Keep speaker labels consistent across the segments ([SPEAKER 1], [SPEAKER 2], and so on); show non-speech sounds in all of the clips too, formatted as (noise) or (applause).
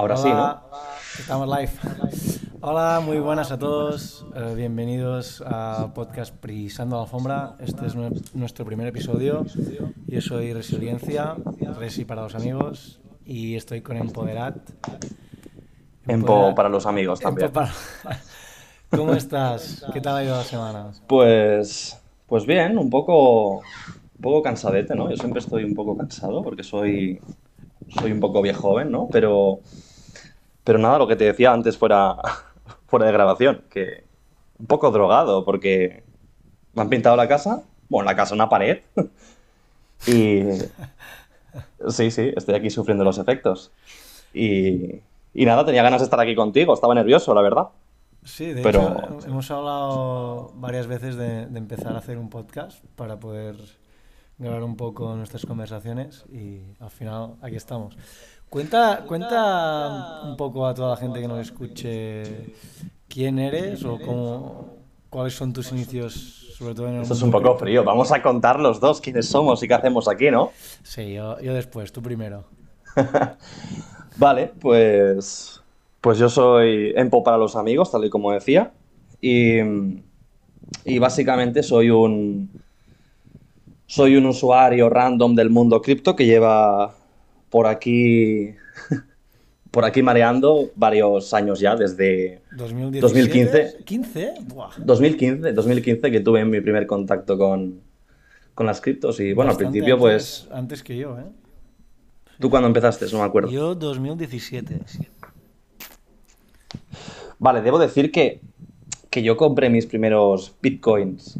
[SPEAKER 1] Ahora sí, ¿no?
[SPEAKER 2] Estamos live. Hola, muy buenas a todos. Eh, bienvenidos a podcast Prisando la Alfombra. Este es nuestro primer episodio. Yo soy Resiliencia, Resi para los amigos, y estoy con Empoderat.
[SPEAKER 1] Empo para los amigos también. (laughs)
[SPEAKER 2] ¿Cómo estás? ¿Qué tal ha ido la semana?
[SPEAKER 1] Pues, pues bien, un poco, un poco cansadete, ¿no? Yo siempre estoy un poco cansado porque soy soy un poco viejo joven, ¿no? Pero, pero nada, lo que te decía antes fuera, (laughs) fuera de grabación, que un poco drogado porque me han pintado la casa, bueno, la casa una pared, (laughs) y sí, sí, estoy aquí sufriendo los efectos. Y, y nada, tenía ganas de estar aquí contigo, estaba nervioso, la verdad.
[SPEAKER 2] Sí, de hecho, hemos hablado varias veces de, de, empezar a hacer un podcast para poder grabar un poco nuestras conversaciones y al final aquí estamos. Cuenta, cuenta un poco a toda la gente que nos escuche quién eres o cómo, cuáles son tus inicios, sobre todo en el
[SPEAKER 1] Esto es un poco frío. Vamos a contar los dos quiénes somos y qué hacemos aquí, ¿no?
[SPEAKER 2] Sí, yo, yo después, tú primero. (laughs)
[SPEAKER 1] vale, pues, pues yo soy Empo para los amigos, tal y como decía. Y, y básicamente soy un, soy un usuario random del mundo cripto que lleva por aquí (laughs) por aquí mareando varios años ya, desde 2015.
[SPEAKER 2] ¿15?
[SPEAKER 1] 2015, 2015 que tuve mi primer contacto con, con las criptos y bueno, al principio pues...
[SPEAKER 2] Antes que yo, ¿eh?
[SPEAKER 1] ¿Tú cuándo empezaste? No me acuerdo.
[SPEAKER 2] Yo 2017.
[SPEAKER 1] Vale, debo decir que, que yo compré mis primeros bitcoins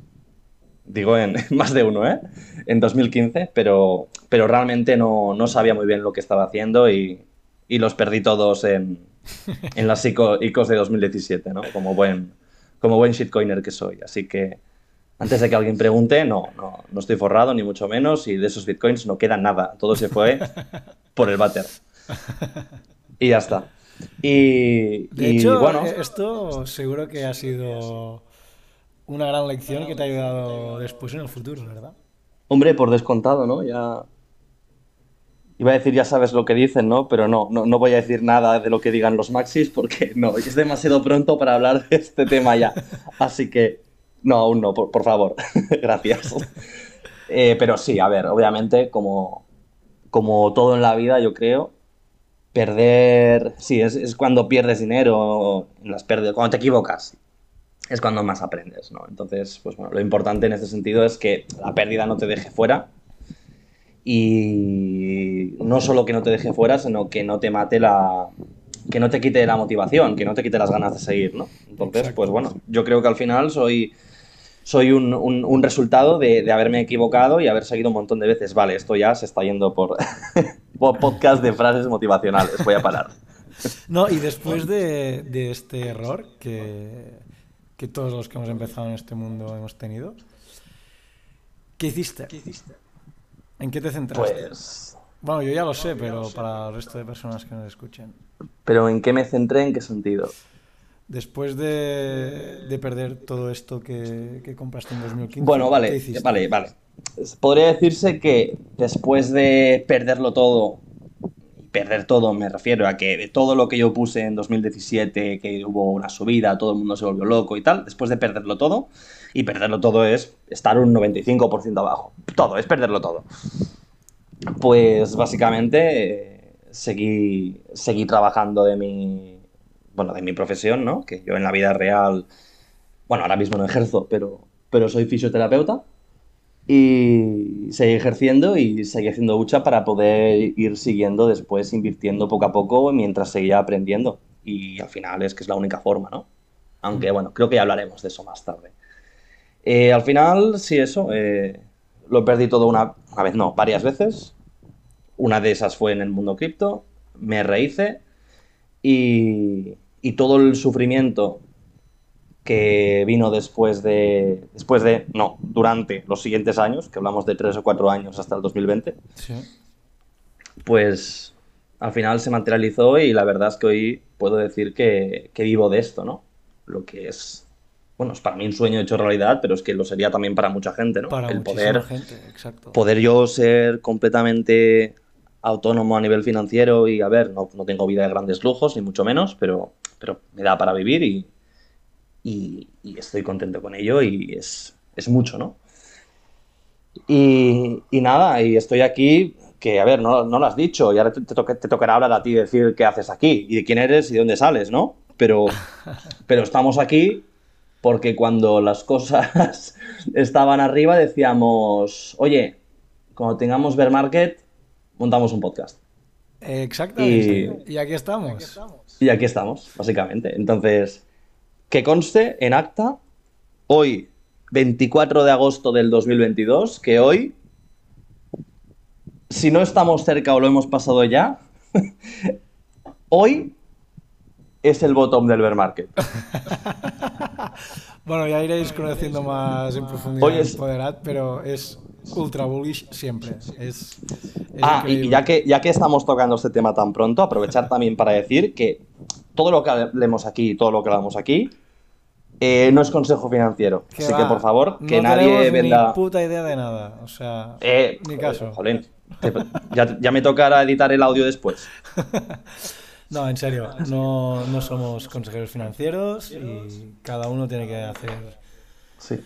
[SPEAKER 1] digo en más de uno, ¿eh? En 2015, pero, pero realmente no, no sabía muy bien lo que estaba haciendo y, y los perdí todos en, (laughs) en las ICOs de 2017, ¿no? Como buen, como buen shitcoiner que soy. Así que antes de que alguien pregunte, no, no, no estoy forrado, ni mucho menos, y de esos bitcoins no queda nada. Todo se fue (laughs) por el váter. Y ya está. Y,
[SPEAKER 2] de hecho, bueno, esto seguro que ha sido una gran lección que te ha ayudado después en el futuro, ¿verdad?
[SPEAKER 1] Hombre, por descontado, ¿no? Ya. Iba a decir, ya sabes lo que dicen, ¿no? Pero no, no, voy a decir nada de lo que digan los maxis porque no, es demasiado pronto para hablar de este tema ya. Así que, no, aún no, por, favor. (laughs) Gracias. Eh, pero sí, a ver, obviamente, como, como todo en la vida, yo creo, perder. Sí, es, cuando pierdes dinero, las pérdidas, cuando te equivocas es cuando más aprendes, ¿no? Entonces, pues bueno, lo importante en este sentido es que la pérdida no te deje fuera y no solo que no te deje fuera, sino que no te mate la... que no te quite la motivación, que no te quite las ganas de seguir, ¿no? Entonces, pues bueno, yo creo que al final soy soy un, un, resultado de, de, haberme equivocado y haber seguido un montón de veces. Vale, esto ya se está yendo por, (laughs) por podcast de frases motivacionales. Voy a parar. (laughs)
[SPEAKER 2] No, y después de, de este error que, que todos los que hemos empezado en este mundo hemos tenido. ¿Qué hiciste? ¿En qué te centraste?
[SPEAKER 1] Pues...
[SPEAKER 2] Bueno, yo ya lo sé, pero para el resto de personas que nos escuchen.
[SPEAKER 1] ¿Pero en qué me centré? ¿En qué sentido?
[SPEAKER 2] Después de, de perder todo esto que, que, compraste en 2015.
[SPEAKER 1] Bueno, vale, vale, vale. Podría decirse que después de perderlo todo perder todo, me refiero a que de todo lo que yo puse en 2017, que hubo una subida, todo el mundo se volvió loco y tal, después de perderlo todo, y perderlo todo es estar un 95% abajo, todo, es perderlo todo. Pues básicamente seguí, seguí trabajando de mi, bueno, de mi profesión, ¿no? Que yo en la vida real, bueno, ahora mismo no ejerzo, pero, pero soy fisioterapeuta y seguí ejerciendo y seguí haciendo lucha para poder ir siguiendo después invirtiendo poco a poco mientras seguía aprendiendo. Y al final es que es la única forma, ¿no? Aunque bueno, creo que ya hablaremos de eso más tarde. Eh, al final, sí, eso, eh, lo perdí todo una, una vez, no, varias veces. Una de esas fue en el mundo cripto, me rehice y, y todo el sufrimiento que vino después de, después de, no, durante los siguientes años, que hablamos de tres o cuatro años hasta el 2020, pues al final se materializó y la verdad es que hoy puedo decir que, que, vivo de esto, ¿no? Lo que es, bueno, es para mí un sueño hecho realidad, pero es que lo sería también para mucha gente, ¿no?
[SPEAKER 2] Para
[SPEAKER 1] el poder,
[SPEAKER 2] gente, exacto.
[SPEAKER 1] poder yo ser completamente autónomo a nivel financiero y, a ver, no, no tengo vida de grandes lujos, ni mucho menos, pero, pero me da para vivir y, y, estoy contento con ello y es, es mucho, ¿no? Y, y, nada, y estoy aquí, que a ver, no, no lo has dicho, y ahora te, te, te, tocará hablar a ti decir qué haces aquí y de quién eres y de dónde sales, ¿no? Pero, (laughs) pero estamos aquí porque cuando las cosas (laughs) estaban arriba decíamos, oye, cuando tengamos Bear Market, montamos un podcast.
[SPEAKER 2] Exactamente. Y, y aquí estamos.
[SPEAKER 1] Y aquí estamos, básicamente. Entonces, que conste en acta, hoy, 24 de agosto del 2022, que hoy, si no estamos cerca o lo hemos pasado ya, (laughs) hoy es el bottom del bear market. (laughs)
[SPEAKER 2] bueno, ya iréis conociendo más en profundidad es... pero es ultra bullish siempre. Es,
[SPEAKER 1] ah, y ya que, ya que estamos tocando este tema tan pronto, aprovechar también para decir que todo lo que hablemos aquí, todo lo que hablamos aquí, eh, no es consejo financiero. Así que por favor, que nadie venda.
[SPEAKER 2] Ni puta idea de nada. O sea,
[SPEAKER 1] eh,
[SPEAKER 2] ni caso.
[SPEAKER 1] Jolín, ya, ya, me tocará editar el audio después. (laughs)
[SPEAKER 2] no, en serio, no, no, somos consejeros financieros y cada uno tiene que hacer
[SPEAKER 1] sí.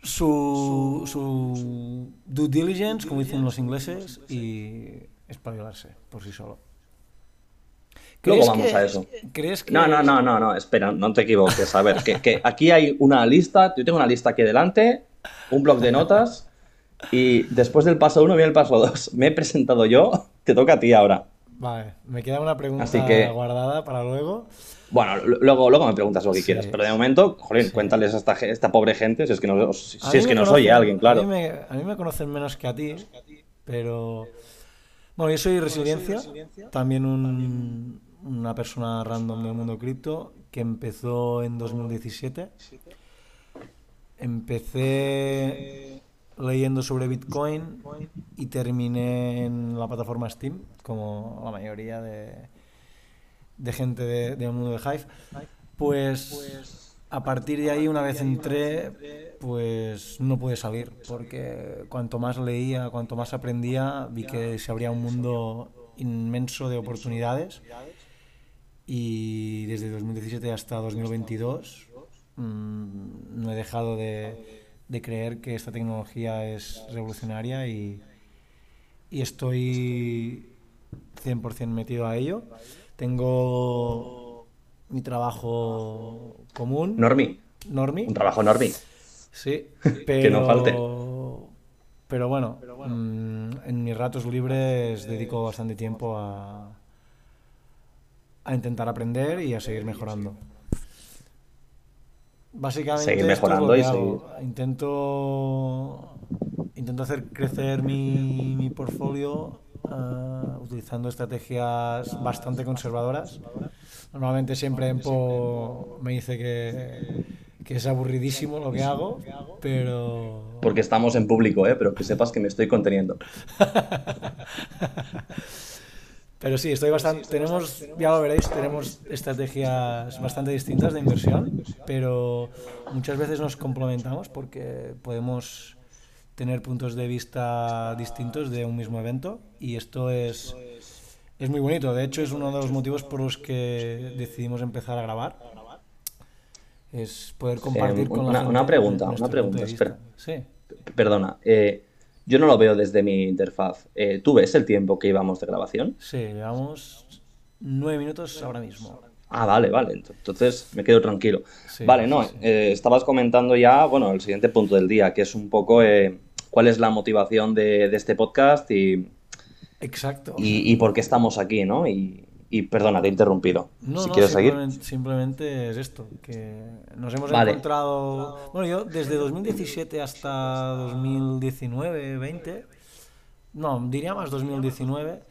[SPEAKER 2] su, su due diligence, como dicen los ingleses, y espabilarse por sí solo.
[SPEAKER 1] Luego vamos a eso.
[SPEAKER 2] ¿crees que...
[SPEAKER 1] No, no, no, no, no, espera, no te equivoques. A ver, que, que, aquí hay una lista, yo tengo una lista aquí delante, un blog de notas, y después del paso 1 viene el paso 2. Me he presentado yo, te toca a ti ahora.
[SPEAKER 2] Vale, me queda una pregunta guardada para luego.
[SPEAKER 1] Bueno, luego, luego me preguntas lo que quieras, pero de momento, jolín, cuéntales a esta, esta, pobre gente si es que, no, si es que nos oye alguien, claro.
[SPEAKER 2] A mí, me, a mí me conocen menos que a ti, pero... Bueno, yo soy Resiliencia, también un, una persona random del mundo cripto que empezó en 2017. Empecé leyendo sobre Bitcoin y terminé en la plataforma Steam, como la mayoría de, de gente del de mundo de Hive. Pues a partir de ahí, una vez entré, pues no pude salir, porque cuanto más leía, cuanto más aprendía, vi que se abría un mundo inmenso de oportunidades y desde 2017 hasta 2022 mmm, no he dejado de, de, creer que esta tecnología es revolucionaria y, y estoy 100% metido a ello. Tengo mi trabajo común.
[SPEAKER 1] Normi.
[SPEAKER 2] Normi.
[SPEAKER 1] Un trabajo Normi.
[SPEAKER 2] Sí,
[SPEAKER 1] pero... (laughs) que no falte.
[SPEAKER 2] Pero bueno, mmm, en mis ratos libres dedico bastante tiempo a, a intentar aprender y a seguir mejorando. Básicamente,
[SPEAKER 1] seguir mejorando y seguir.
[SPEAKER 2] Intento, intento hacer crecer mi, mi portfolio uh, utilizando estrategias bastante conservadoras. Normalmente siempre Empo me dice que, que es aburridísimo lo que hago, pero...
[SPEAKER 1] Porque estamos en público, ¿eh? pero que sepas que me estoy conteniendo. (laughs)
[SPEAKER 2] Pero sí, estoy bastante. Tenemos, ya lo veréis, tenemos estrategias bastante distintas de inversión, pero muchas veces nos complementamos porque podemos tener puntos de vista distintos de un mismo evento y esto es, es muy bonito. De hecho, es uno de los motivos por los que decidimos empezar a grabar. Es poder compartir
[SPEAKER 1] eh,
[SPEAKER 2] con
[SPEAKER 1] una,
[SPEAKER 2] la gente
[SPEAKER 1] una pregunta, una pregunta, espera.
[SPEAKER 2] Sí.
[SPEAKER 1] Perdona. Eh, yo no lo veo desde mi interfaz. Eh, ¿Tú ves el tiempo que íbamos de grabación?
[SPEAKER 2] Sí, llevamos nueve minutos ahora mismo.
[SPEAKER 1] Ah, vale, vale. Entonces me quedo tranquilo. Sí, vale, no, sí. eh, estabas comentando ya, bueno, el siguiente punto del día, que es un poco eh, cuál es la motivación de, de, este podcast y...
[SPEAKER 2] Exacto.
[SPEAKER 1] Y, y, por qué estamos aquí, ¿no? Y, y perdona, te he interrumpido.
[SPEAKER 2] No,
[SPEAKER 1] si
[SPEAKER 2] no,
[SPEAKER 1] quieres
[SPEAKER 2] simplemente,
[SPEAKER 1] seguir.
[SPEAKER 2] Simplemente es esto, que nos hemos
[SPEAKER 1] Vale.
[SPEAKER 2] encontrado... Bueno, yo desde 2017 hasta 2019, 20... No, diría más 2019.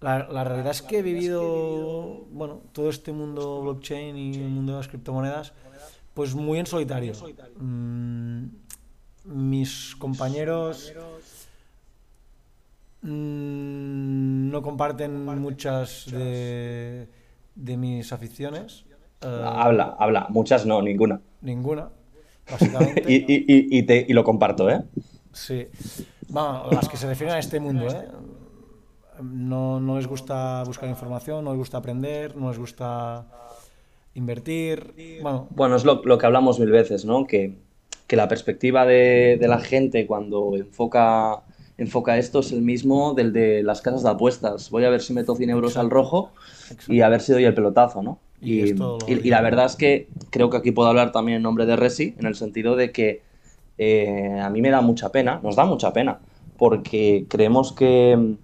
[SPEAKER 2] La, la, realidad es que he vivido, bueno, todo este mundo blockchain y el mundo de las criptomonedas, pues muy en solitario. Mm, mis compañeros Mm, no comparten muchas de, de mis aficiones.
[SPEAKER 1] Uh, habla, habla. Muchas no, ninguna.
[SPEAKER 2] Ninguna, (laughs) básicamente.
[SPEAKER 1] y, y, y, te, y, lo comparto, ¿eh?
[SPEAKER 2] Sí. Bueno, las que se refieren a este mundo, ¿eh? no, no les gusta buscar información, no les gusta aprender, no les gusta invertir. Bueno,
[SPEAKER 1] bueno es lo, lo que hablamos mil veces, ¿no? Que, que la perspectiva de, de, la gente cuando enfoca, enfoca esto es el mismo del de las casas de apuestas. Voy a ver si meto 100 euros al rojo y a ver si doy el pelotazo, ¿no? Y, y, la verdad es que creo que aquí puedo hablar también en nombre de Resi, en el sentido de que eh, a mí me da mucha pena, nos da mucha pena, porque creemos que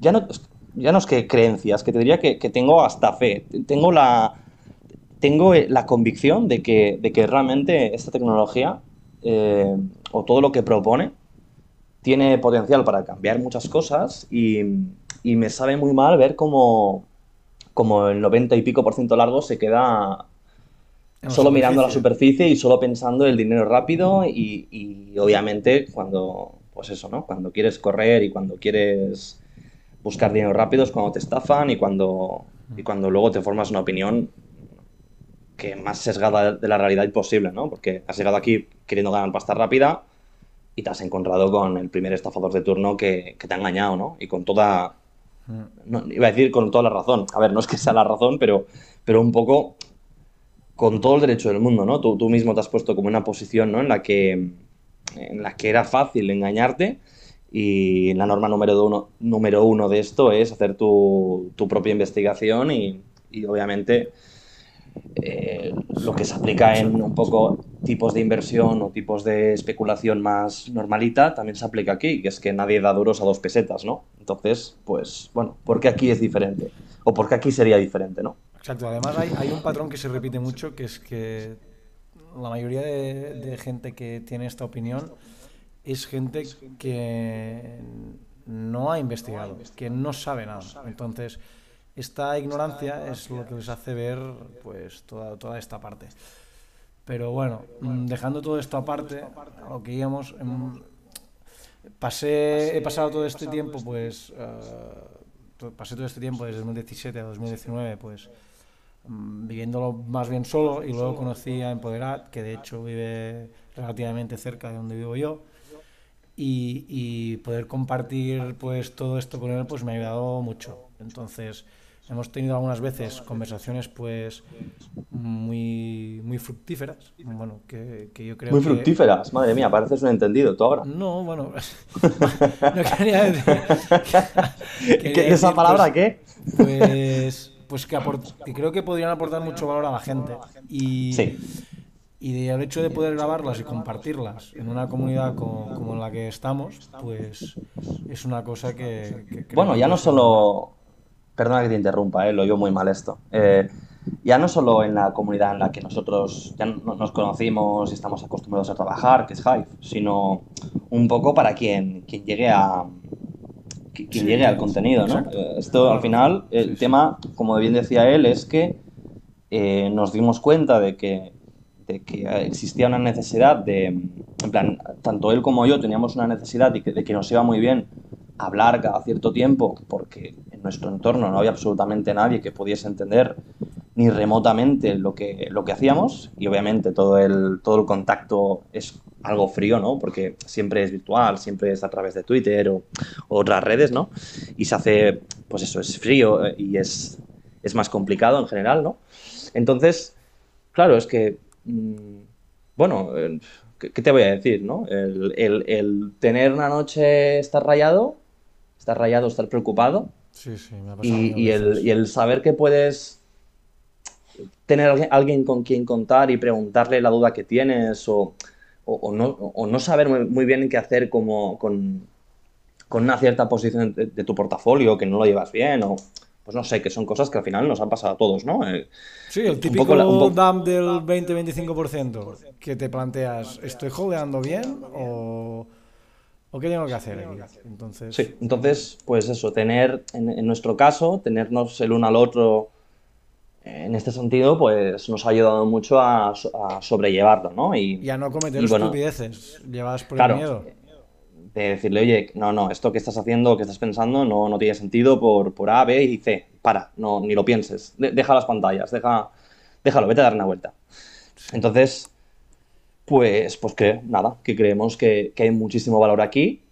[SPEAKER 1] ya no, ya no es que creencias, que te diría que, que tengo hasta fe, tengo la, tengo la convicción de que, de que realmente esta tecnología eh, o todo lo que propone tiene potencial para cambiar muchas cosas y, y me sabe muy mal ver cómo, como el 90 y pico por ciento largo se queda solo mirando la superficie y solo pensando el dinero rápido y, y, obviamente cuando, pues eso, ¿no? Cuando quieres correr y cuando quieres buscar dinero rápido es cuando te estafan y cuando, y cuando luego te formas una opinión que más sesgada de la realidad imposible, ¿no? Porque has llegado aquí queriendo ganar pasta rápida y te has encontrado con el primer estafador de turno que, que te ha engañado, ¿no? Y con toda... No, iba a decir con toda la razón. A ver, no es que sea la razón, pero, pero un poco con todo el derecho del mundo, ¿no? Tú, tú mismo te has puesto como una posición, ¿no? En la que, en la que era fácil engañarte y la norma número uno, número uno de esto es hacer tu, tu propia investigación y, y obviamente eh, lo que se aplica en un poco tipos de inversión o tipos de especulación más normalita también se aplica aquí, que es que nadie da duros a dos pesetas, ¿no? Entonces, pues, bueno, ¿por qué aquí es diferente? ¿O por qué aquí sería diferente, no?
[SPEAKER 2] Exacto, además hay, un patrón que se repite mucho, que es que la mayoría de, de gente que tiene esta opinión es gente que no ha investigado, que no sabe nada. Entonces, esta ignorancia es lo que les hace ver pues toda, toda esta parte. Pero bueno, mm, dejando todo esto aparte, lo que íbamos, em, pasé, he pasado todo este tiempo, pues, uh, pasé todo este tiempo desde 2017 a 2019, pues, um, viviéndolo más bien solo y luego conocí a Empoderat, que de hecho vive relativamente cerca de donde vivo yo. Y, y poder compartir pues todo esto con él pues me ha ayudado mucho. Entonces, Hemos tenido algunas veces conversaciones pues muy, muy fructíferas. Bueno, que, que yo creo
[SPEAKER 1] Muy fructíferas, madre mía, pareces un entendido tú ahora.
[SPEAKER 2] No, bueno, (laughs) no quería decir...
[SPEAKER 1] ¿Qué, ¿Esa palabra
[SPEAKER 2] pues,
[SPEAKER 1] qué?
[SPEAKER 2] Pues, pues que, que, creo que podrían aportar mucho valor a la gente. Y,
[SPEAKER 1] sí.
[SPEAKER 2] Y el hecho de poder grabarlas y compartirlas en una comunidad como, como en la que estamos, pues es una cosa que... que
[SPEAKER 1] bueno, ya no solo perdona que te interrumpa, eh, lo oigo muy mal esto. Eh, ya no solo en la comunidad en la que nosotros ya nos conocimos y estamos acostumbrados a trabajar, que es Hive, sino un poco para quien, quien llegue a quien sí, llegue al contenido, ¿no? Eh, esto al final, el sí, tema, como bien decía él, es que eh, nos dimos cuenta de que, de que existía una necesidad de, en plan, tanto él como yo teníamos una necesidad de que, de que nos iba muy bien hablar cada cierto tiempo, porque nuestro entorno no había absolutamente nadie que pudiese entender ni remotamente lo que, lo que hacíamos y obviamente todo el, todo el contacto es algo frío, ¿no? Porque siempre es virtual, siempre es a través de Twitter o, otras redes, ¿no? Y se hace, pues eso, es frío y es, es más complicado en general, ¿no? Entonces, claro, es que, mmm, bueno, ¿qué, te voy a decir, no? El, el, el tener una noche estar rayado, estar rayado, estar preocupado,
[SPEAKER 2] Sí, sí, me ha
[SPEAKER 1] pasado y, y, el, y, el, saber que puedes tener alguien con quien contar y preguntarle la duda que tienes o, o, o no, o no saber muy, muy, bien qué hacer como con, con una cierta posición de, de, tu portafolio que no lo llevas bien o pues no sé, que son cosas que al final nos han pasado a todos, ¿no? Eh,
[SPEAKER 2] sí, el típico poco, poco... DAM del 20-25% que te planteas, ¿estoy holdeando bien o...? ¿O qué tengo que hacer aquí? Entonces...
[SPEAKER 1] Sí, entonces, pues eso, tener, en, en, nuestro caso, tenernos el uno al otro en este sentido, pues nos ha ayudado mucho a, a sobrellevarlo, ¿no? Y,
[SPEAKER 2] y, a no cometer bueno, estupideces, llevadas por
[SPEAKER 1] claro,
[SPEAKER 2] el miedo.
[SPEAKER 1] De decirle, oye, no, no, esto que estás haciendo, que estás pensando, no, no tiene sentido por, por A, B y C. Para, no, ni lo pienses. De, deja las pantallas, deja, déjalo, vete a dar una vuelta. Entonces, pues, pues que nada, que creemos que, que hay muchísimo valor aquí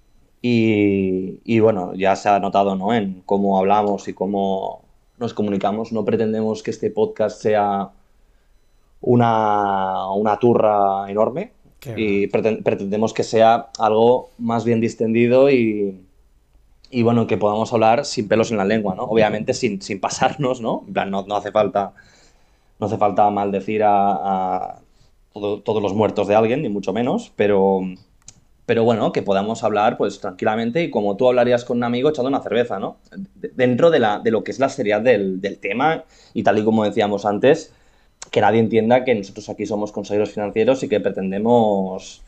[SPEAKER 1] Y, bueno, ya se ha notado ¿no? en cómo hablamos y cómo nos comunicamos. No pretendemos que este podcast sea una, una turra enorme y pretendemos que sea algo más bien distendido y, y, bueno, que podamos hablar sin pelos en la lengua, ¿no? Obviamente sin, sin pasarnos, ¿no? En plan, no, no, hace falta no hace falta maldecir a, a todos los muertos de alguien, ni mucho menos, pero pero bueno, que podamos hablar pues tranquilamente y como tú hablarías con un amigo echando una cerveza, ¿no? Dentro de, la, de lo que es la seriedad del, tema y tal y como decíamos antes, que nadie entienda que nosotros aquí somos consejeros financieros y que pretendemos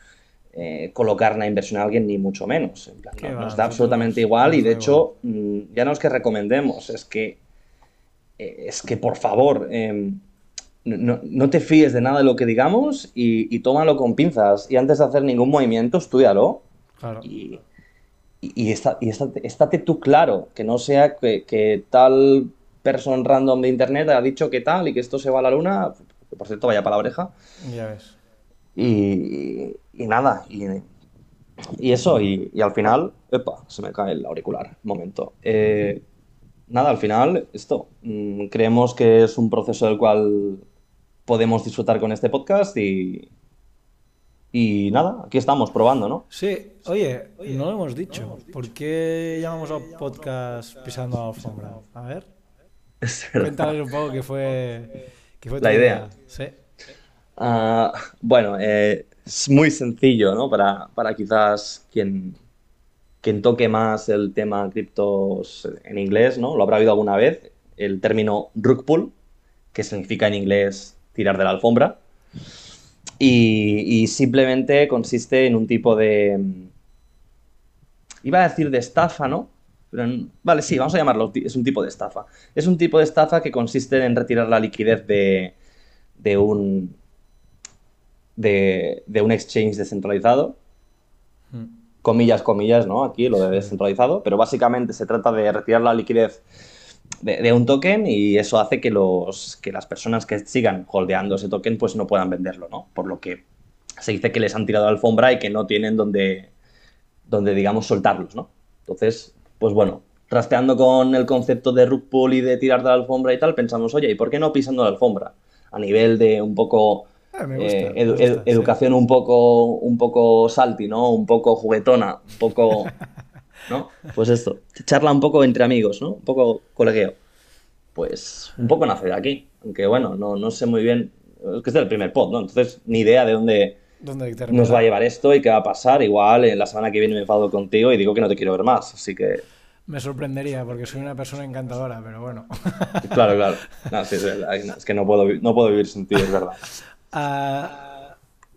[SPEAKER 1] eh, colocar una inversión a alguien, ni mucho menos. nos da absolutamente igual y de hecho mm, ya no es que recomendemos, es que, eh, es que por favor... Em, no, te fíes de nada de lo que digamos y, tómalo con pinzas. Y antes de hacer ningún movimiento, estudialo. Claro. Y, y, está, y estate, tú claro, que no sea que, tal persona random de internet ha dicho que tal y que esto se va a la luna. por cierto, vaya para la oreja.
[SPEAKER 2] Ya ves.
[SPEAKER 1] Y, nada, y, eso, y, al final, epa, se me cae el auricular, momento. Eh, nada, al final, esto, mm, creemos que es un proceso del cual podemos disfrutar con este podcast y, y nada, aquí estamos probando, ¿no?
[SPEAKER 2] Sí, oye, no lo hemos dicho. ¿Por qué llamamos al podcast Pisando la Alfombra? A ver. Cuéntales un poco qué fue, qué fue
[SPEAKER 1] la idea.
[SPEAKER 2] Sí.
[SPEAKER 1] Ah, bueno, eh, es muy sencillo, ¿no? Para, para quizás quien, quien toque más el tema criptos en inglés, ¿no? Lo habrá oído alguna vez. El término rug pull, que significa en inglés tirar de la alfombra. Y, simplemente consiste en un tipo de... Iba a decir de estafa, ¿no? vale, sí, vamos a llamarlo, es un tipo de estafa. Es un tipo de estafa que consiste en retirar la liquidez de, de un de, de, un exchange descentralizado. Hmm. Comillas, comillas, ¿no? Aquí lo de descentralizado, pero básicamente se trata de retirar la liquidez de, un token y eso hace que, los, que las personas que sigan holdeando ese token pues no puedan venderlo, ¿no? Por lo que se dice que les han tirado la alfombra y que no tienen donde, donde digamos, soltarlos, ¿no? Entonces, pues bueno, trasteando con el concepto de rug pull y de tirar de la alfombra y tal, pensamos, oye, ¿y por qué no pisando la alfombra? A nivel de un poco...
[SPEAKER 2] Ah, eh,
[SPEAKER 1] educación un poco un poco salty, ¿no? Un poco juguetona, un poco (laughs) ¿no? Pues esto, charla un poco entre amigos, ¿no? Un poco colegueo. Pues un poco nace de aquí, aunque bueno, no, no sé muy bien, es que es el primer pod, ¿no? Entonces, ni idea de dónde, nos va a llevar esto y qué va a pasar. Igual en la semana que viene me enfado contigo y digo que no te quiero ver más, así que...
[SPEAKER 2] Me sorprendería porque soy una persona encantadora, pero bueno.
[SPEAKER 1] Claro, claro. es, que no puedo, no puedo vivir sin ti, es verdad.
[SPEAKER 2] Uh... (laughs)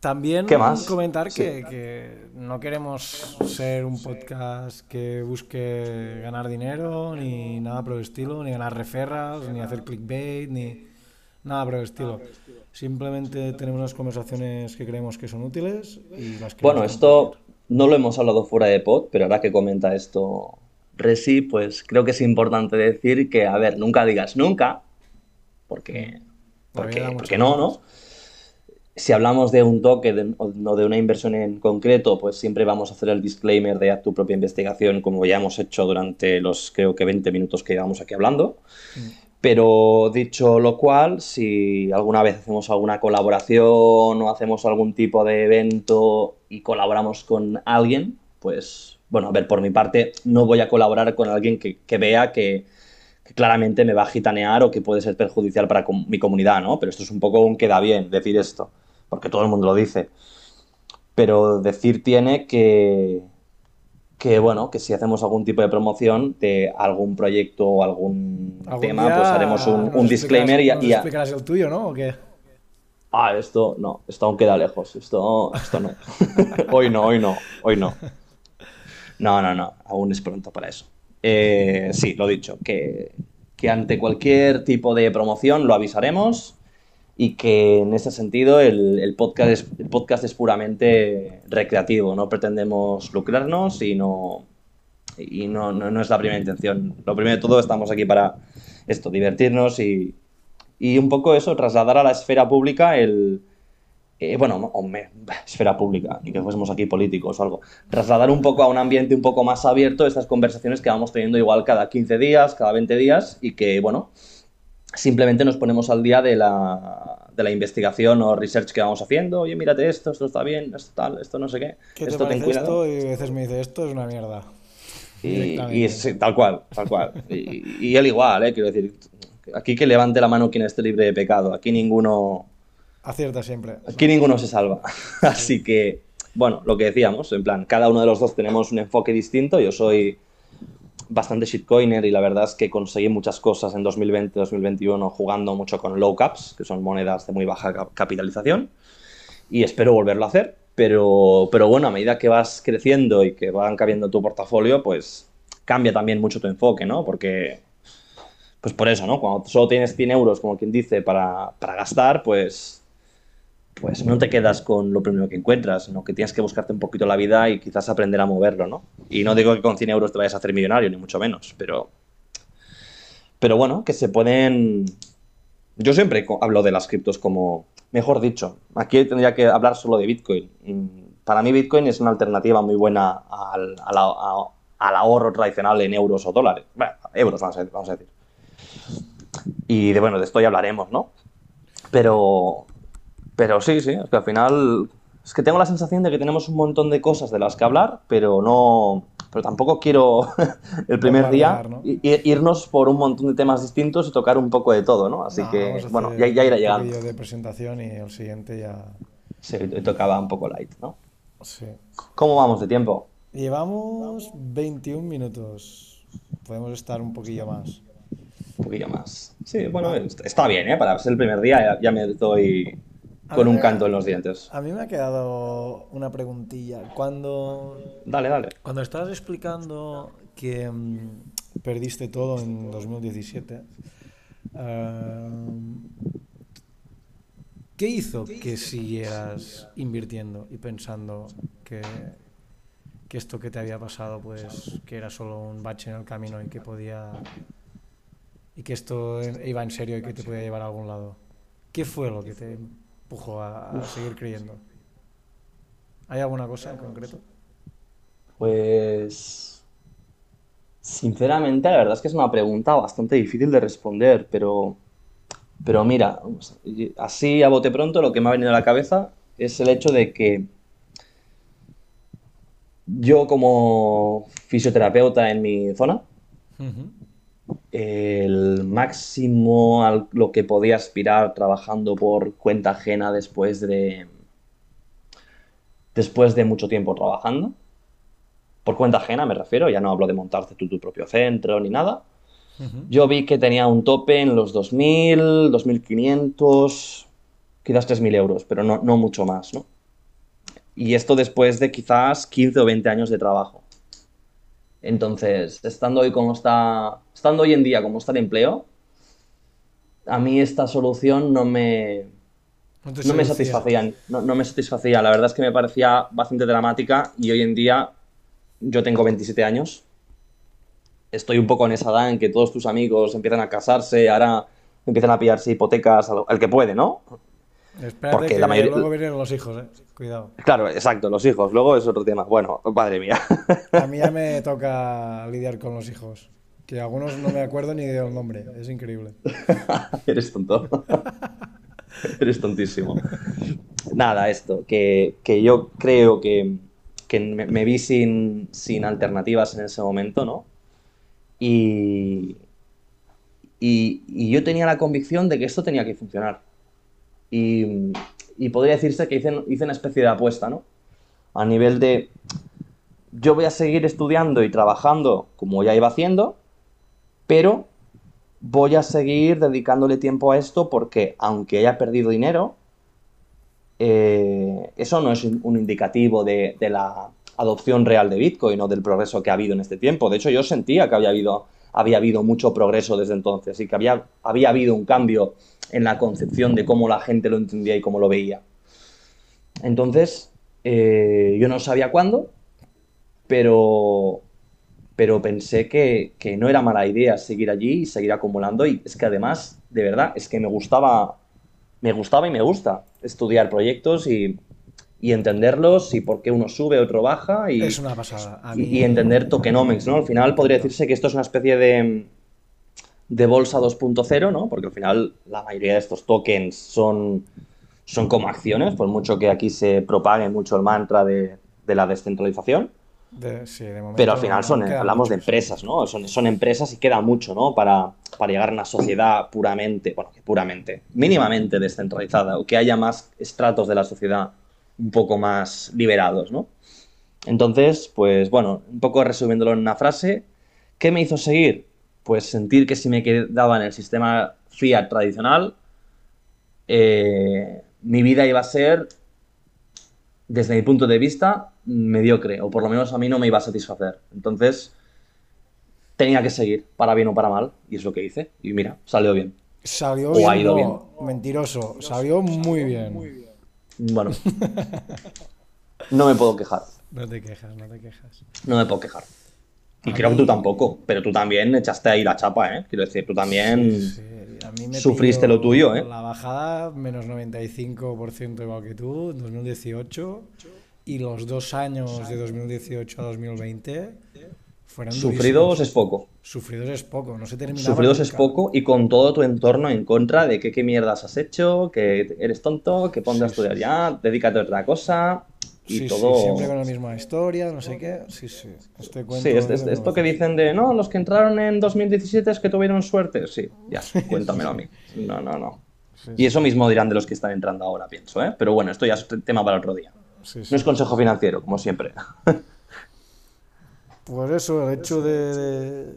[SPEAKER 2] También comentar que, no queremos ser un podcast que busque ganar dinero, ni nada por el estilo, ni ganar referras, ni hacer clickbait, ni nada por el estilo. Simplemente tenemos unas conversaciones que creemos que son útiles y las
[SPEAKER 1] Bueno, esto no lo hemos hablado fuera de pod, pero ahora que comenta esto Resi, pues creo que es importante decir que, a ver, nunca digas nunca, porque, porque, porque no, ¿no? Si hablamos de un toque o de una inversión en concreto, pues siempre vamos a hacer el disclaimer de haz tu propia investigación, como ya hemos hecho durante los creo que 20 minutos que llevamos aquí hablando. Mm. Pero dicho lo cual, si alguna vez hacemos alguna colaboración o hacemos algún tipo de evento y colaboramos con alguien, pues bueno, a ver, por mi parte, no voy a colaborar con alguien que, vea que, que, claramente me va a gitanear o que puede ser perjudicial para mi comunidad, ¿no? Pero esto es un poco un queda bien decir esto porque todo el mundo lo dice. Pero decir tiene que, que bueno, que si hacemos algún tipo de promoción de algún proyecto o algún tema, pues haremos un, disclaimer y,
[SPEAKER 2] y explicarás el tuyo, ¿no? ¿O qué?
[SPEAKER 1] Ah, esto no, esto aún queda lejos, esto, esto no. (laughs) hoy no, hoy no, hoy no. No, no, no, aún es pronto para eso. Eh, sí, lo dicho, que, que ante cualquier tipo de promoción lo avisaremos y que en ese sentido el, podcast, es, el podcast es puramente recreativo, no pretendemos lucrarnos y no, y no, no, es la primera intención. Lo primero de todo estamos aquí para esto, divertirnos y, y un poco eso, trasladar a la esfera pública el, eh, bueno, esfera pública, ni que fuésemos aquí políticos o algo, trasladar un poco a un ambiente un poco más abierto estas conversaciones que vamos teniendo igual cada 15 días, cada 20 días y que, bueno, simplemente nos ponemos al día de la, de la investigación o research que vamos haciendo. Oye, mírate esto, esto está bien, esto tal, esto no sé qué.
[SPEAKER 2] ¿Qué
[SPEAKER 1] esto
[SPEAKER 2] te esto? Y a veces me dice, esto es una mierda.
[SPEAKER 1] Y, tal cual, tal cual. Y, y, él igual, ¿eh? quiero decir, aquí que levante la mano quien esté libre de pecado. Aquí ninguno...
[SPEAKER 2] Acierta siempre.
[SPEAKER 1] Aquí ninguno se salva. (laughs) Así que, bueno, lo que decíamos, en plan, cada uno de los dos tenemos un enfoque distinto. Yo soy bastante shitcoiner y la verdad es que conseguí muchas cosas en 2020-2021 jugando mucho con low caps, que son monedas de muy baja capitalización, y espero volverlo a hacer, pero, pero bueno, a medida que vas creciendo y que van cambiando tu portafolio, pues cambia también mucho tu enfoque, ¿no? Porque, pues por eso, ¿no? Cuando solo tienes 100 euros, como quien dice, para, para gastar, pues pues no te quedas con lo primero que encuentras, sino que tienes que buscarte un poquito la vida y quizás aprender a moverlo, ¿no? Y no digo que con 100 euros te vayas a hacer millonario, ni mucho menos, pero... Pero bueno, que se pueden... Yo siempre hablo de las criptos como... Mejor dicho, aquí tendría que hablar solo de Bitcoin. Para mí Bitcoin es una alternativa muy buena al, al ahorro tradicional en euros o dólares. Bueno, euros vamos a, vamos a decir. Y de, bueno, de esto ya hablaremos, ¿no? Pero, pero sí, sí, es que al final es que tengo la sensación de que tenemos un montón de cosas de las que hablar, pero no, pero tampoco quiero (laughs) el primer día irnos por un montón de temas distintos y tocar un poco de todo, ¿no? Así que, bueno, ya, ya irá llegando.
[SPEAKER 2] de presentación y el siguiente ya...
[SPEAKER 1] Sí, tocaba un poco light, ¿no? Sí. ¿Cómo vamos de tiempo?
[SPEAKER 2] Llevamos 21 minutos. Podemos estar un poquillo más.
[SPEAKER 1] Un poquillo más. Sí, bueno, está bien, ¿eh? Para ser el primer día ya, ya me doy con un canto en los dientes.
[SPEAKER 2] A mí me ha quedado una preguntilla. Cuando.
[SPEAKER 1] Dale, dale.
[SPEAKER 2] Cuando estabas explicando que mm, perdiste todo en 2017, eh, ¿qué hizo que siguieras invirtiendo y pensando que, que esto que te había pasado, pues, que era solo un bache en el camino y que podía. y que esto iba en serio y que te podía llevar a algún lado? ¿Qué fue lo que te a, seguir creyendo? ¿Hay alguna cosa en concreto?
[SPEAKER 1] Pues... Sinceramente, la verdad es que es una pregunta bastante difícil de responder, pero... Pero mira, así a bote pronto lo que me ha venido a la cabeza es el hecho de que yo como fisioterapeuta en mi zona, el máximo a lo que podía aspirar trabajando por cuenta ajena después de después de mucho tiempo trabajando. Por cuenta ajena me refiero, ya no hablo de montarte tú tu propio centro ni nada. Yo vi que tenía un tope en los 2.000, 2.500, quizás 3.000 euros, pero no, no mucho más, ¿no? Y esto después de quizás 15 o 20 años de trabajo. Entonces, estando hoy como está, estando hoy en día como está el empleo, a mí esta solución no me, no, me satisfacía, no, me satisfacía. La verdad es que me parecía bastante dramática y hoy en día yo tengo 27 años. Estoy un poco en esa edad en que todos tus amigos empiezan a casarse, ahora empiezan a pillarse hipotecas, el que puede, ¿no?
[SPEAKER 2] Espérate Porque que la mayoría... luego vienen los hijos, ¿eh? Cuidado.
[SPEAKER 1] Claro, exacto, los hijos. Luego es otro tema. Bueno, madre mía.
[SPEAKER 2] A mí ya (laughs) me toca lidiar con los hijos. Que algunos no me acuerdo ni del nombre. Es increíble. (laughs)
[SPEAKER 1] Eres tonto. (laughs) Eres tontísimo. Nada, esto. Que, yo creo que, me, vi sin, sin alternativas en ese momento, ¿no? Y, y, y yo tenía la convicción de que esto tenía que funcionar y, podría decirse que hice, una especie de apuesta, ¿no? A nivel de, yo voy a seguir estudiando y trabajando como ya iba haciendo, pero voy a seguir dedicándole tiempo a esto porque aunque haya perdido dinero, eh, eso no es un indicativo de, la adopción real de Bitcoin o del progreso que ha habido en este tiempo. De hecho, yo sentía que había habido, había habido mucho progreso desde entonces y que había habido un cambio en la concepción de cómo la gente lo entendía y cómo lo veía. Entonces, eh, yo no sabía cuándo, pero, pero pensé que, no era mala idea seguir allí y seguir acumulando. Y es que además, de verdad, es que me gustaba, me gustaba y me gusta estudiar proyectos y, y entenderlos y por qué uno sube, otro baja y,
[SPEAKER 2] Es una pasada. A
[SPEAKER 1] y-
[SPEAKER 2] mí-
[SPEAKER 1] y entender tokenomics, ¿no? Al final podría decirse que esto es una especie de, de bolsa 2.0, ¿no? Porque al final la mayoría de estos tokens son, son como acciones, por mucho que aquí se propague mucho el mantra de, de la descentralización.
[SPEAKER 2] de- sí, de momento
[SPEAKER 1] Pero al final son, hablamos de empresas, ¿no? Son, son empresas y queda mucho, ¿no? Para, para llegar a una sociedad puramente, bueno, que puramente, mínimamente descentralizada o que haya más estratos de la sociedad un poco más liberados, ¿no? Entonces, pues bueno, un poco resumiéndolo en una frase, ¿qué me hizo seguir? Pues sentir que si me quedaba en el sistema fiat tradicional, eh, mi vida iba a ser, desde mi punto de vista, mediocre, o por lo menos a mí no me iba a satisfacer. Entonces, tenía que seguir, para bien o para mal, y es lo que hice. Y mira, salió bien.
[SPEAKER 2] Salió
[SPEAKER 1] O
[SPEAKER 2] bien,
[SPEAKER 1] ha ido
[SPEAKER 2] no, mentiroso. Salió muy bien.
[SPEAKER 1] Bueno, (laughs) no me puedo quejar,
[SPEAKER 2] No te quejas, no te quejas.
[SPEAKER 1] no me puedo quejar. Y
[SPEAKER 2] A
[SPEAKER 1] creo que tú tampoco, pero tú también echaste ahí la chapa, ¿eh? Quiero decir, tú también...
[SPEAKER 2] Sí, a mí me
[SPEAKER 1] Sufriste lo tuyo, ¿eh?
[SPEAKER 2] La bajada, menos 95% igual que tú, en 2018. Y los dos años de 2018 a 2020 fueron
[SPEAKER 1] Sufridos
[SPEAKER 2] durísimos.
[SPEAKER 1] es poco.
[SPEAKER 2] Sufridos es poco, no se terminaba
[SPEAKER 1] Sufridos es poco y con todo tu entorno en contra de que qué mierdas has hecho, que eres tonto, que ponte a
[SPEAKER 2] Sí,
[SPEAKER 1] estudiar
[SPEAKER 2] sí,
[SPEAKER 1] ya, dedícate a otra cosa y
[SPEAKER 2] Sí,
[SPEAKER 1] todo...
[SPEAKER 2] sí, siempre con la misma historia, no sé qué. Sí, sí. Este cuento
[SPEAKER 1] Sí, es-
[SPEAKER 2] de
[SPEAKER 1] es- esto que dicen de, no, los que entraron en 2017 es que tuvieron suerte. Sí, ya, (laughs) cuéntamelo a mí. No, no, no. Y eso mismo dirán de los que están entrando ahora, pienso, ¿eh? Pero bueno, esto ya es tema para otro día. No es consejo financiero, como siempre. (laughs)
[SPEAKER 2] Pues eso, el hecho de,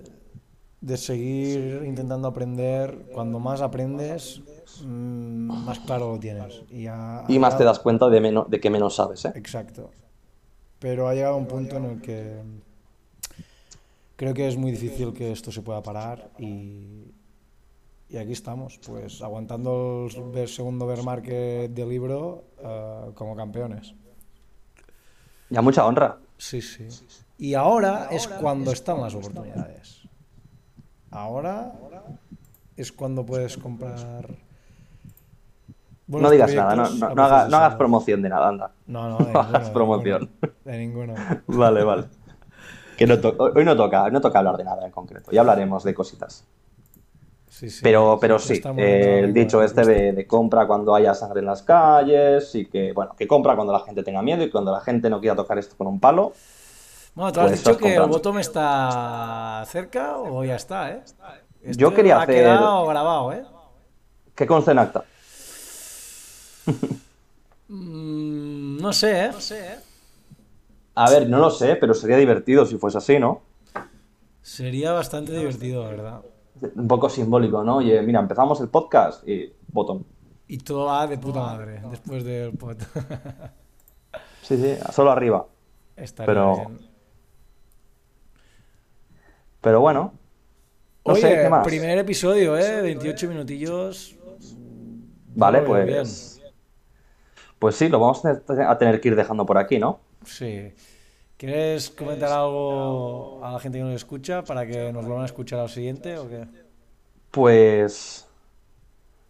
[SPEAKER 2] de, seguir intentando aprender, cuando más aprendes, mm, más claro lo tienes. Y, ha-
[SPEAKER 1] Y
[SPEAKER 2] ha
[SPEAKER 1] más te das cuenta de, menos, de que menos sabes, ¿eh?
[SPEAKER 2] Exacto. Pero ha llegado un punto en el que creo que es muy difícil que esto se pueda parar y, y aquí estamos, pues aguantando el segundo bear market del libro eh, como campeones.
[SPEAKER 1] Ya mucha honra.
[SPEAKER 2] Sí, sí. Y ahora es cuando están las oportunidades. Ahora es cuando puedes comprar.
[SPEAKER 1] No digas nada, no, haga- hagas promoción de nada, anda.
[SPEAKER 2] No, no, (laughs) ninguno,
[SPEAKER 1] hagas promoción.
[SPEAKER 2] De ninguno. (laughs)
[SPEAKER 1] Vale, vale. Que hoy no toca, no toca hablar de nada en concreto. Ya hablaremos de cositas.
[SPEAKER 2] Sí, sí.
[SPEAKER 1] Pero, pero sí,
[SPEAKER 2] está moviendo
[SPEAKER 1] eh, el dicho este de, de compra cuando haya sangre en las calles y que, bueno, que compra cuando la gente tenga miedo y cuando la gente no quiera tocar esto con un palo.
[SPEAKER 2] Bueno, tú has
[SPEAKER 1] Pues
[SPEAKER 2] dicho que el bottom está cerca o ya está, ¿eh? Esto
[SPEAKER 1] Yo quería
[SPEAKER 2] ha
[SPEAKER 1] hacer-
[SPEAKER 2] quedado grabado, ¿eh?
[SPEAKER 1] ¿Qué consta en acta?
[SPEAKER 2] Mm, no sé, ¿eh?
[SPEAKER 1] A ver, no lo sé, pero sería divertido si fuese así, ¿no?
[SPEAKER 2] Sería bastante divertido, la verdad.
[SPEAKER 1] Un poco simbólico, ¿no? Oye, mira, empezamos el podcast y botón.
[SPEAKER 2] Y todo va de puta madre después del pot.
[SPEAKER 1] Sí, sí, solo arriba.
[SPEAKER 2] Estaría
[SPEAKER 1] Pero-
[SPEAKER 2] bien.
[SPEAKER 1] Pero bueno, no
[SPEAKER 2] Oye,
[SPEAKER 1] sé, ¿qué más?
[SPEAKER 2] primer episodio, ¿eh? 28 minutillos.
[SPEAKER 1] Vale,
[SPEAKER 2] Muy bien.
[SPEAKER 1] pues... Pues sí, lo vamos a tener- que ir dejando por aquí, ¿no?
[SPEAKER 2] Sí. ¿Quieres comentar algo a la gente que nos escucha para que nos vuelvan a escuchar al siguiente o qué?
[SPEAKER 1] Pues...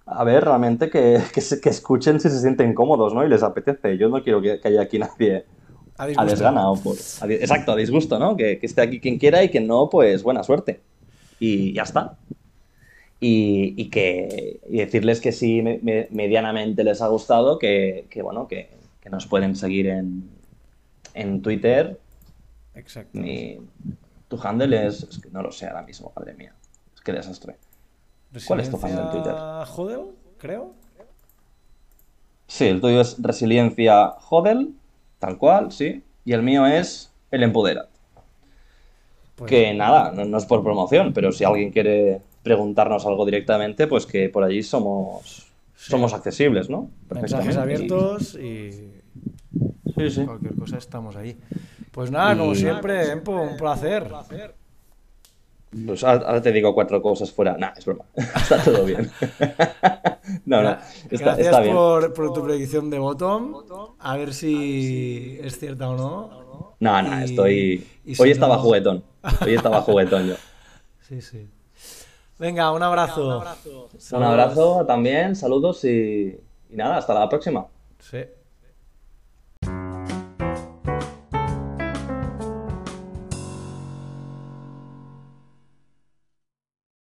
[SPEAKER 1] A ver, realmente que, que, escuchen si se sienten cómodos, ¿no? Y les apetece. Yo no quiero que, que haya aquí nadie
[SPEAKER 2] A
[SPEAKER 1] a desgana o por... a exacto, a disgusto, ¿no? Que, que esté aquí quien quiera y quien no, pues buena suerte. Y ya está. Y, y que y decirles que me- me- medianamente les ha gustado, que, que, bueno, que, que nos pueden seguir en, en Twitter.
[SPEAKER 2] Exacto.
[SPEAKER 1] Mi, tu handle es, es que no lo sé ahora mismo, madre mía. Es que desastre. ¿Cuál es tu handle en Twitter?
[SPEAKER 2] Hodel, creo.
[SPEAKER 1] Sí, el tuyo es Resiliencia Hodel, tal cual, sí. Y el mío es El Empodera.
[SPEAKER 2] Pues,
[SPEAKER 1] Que nada, no, no es por promoción, pero si alguien quiere preguntarnos algo directamente, pues que por allí somos, somos accesibles, ¿no?
[SPEAKER 2] mensajes abiertos y
[SPEAKER 1] Sí, sí.
[SPEAKER 2] cualquier cosa estamos ahí. Pues nada, como siempre, Empo, un placer.
[SPEAKER 1] Pues ahora te digo cuatro cosas fuera. Nah, es broma. (laughs) Está todo bien. (laughs) no, no. Está,
[SPEAKER 2] Gracias
[SPEAKER 1] está bien.
[SPEAKER 2] por, por tu predicción de bottom. A ver si es cierta o no.
[SPEAKER 1] No, no, estoy.
[SPEAKER 2] y si
[SPEAKER 1] Hoy estaba
[SPEAKER 2] no-
[SPEAKER 1] juguetón. Hoy estaba juguetón yo. (laughs)
[SPEAKER 2] Sí, sí. Venga, un abrazo.
[SPEAKER 1] Un abrazo también, saludos y, Y nada, hasta la próxima.
[SPEAKER 2] Sí.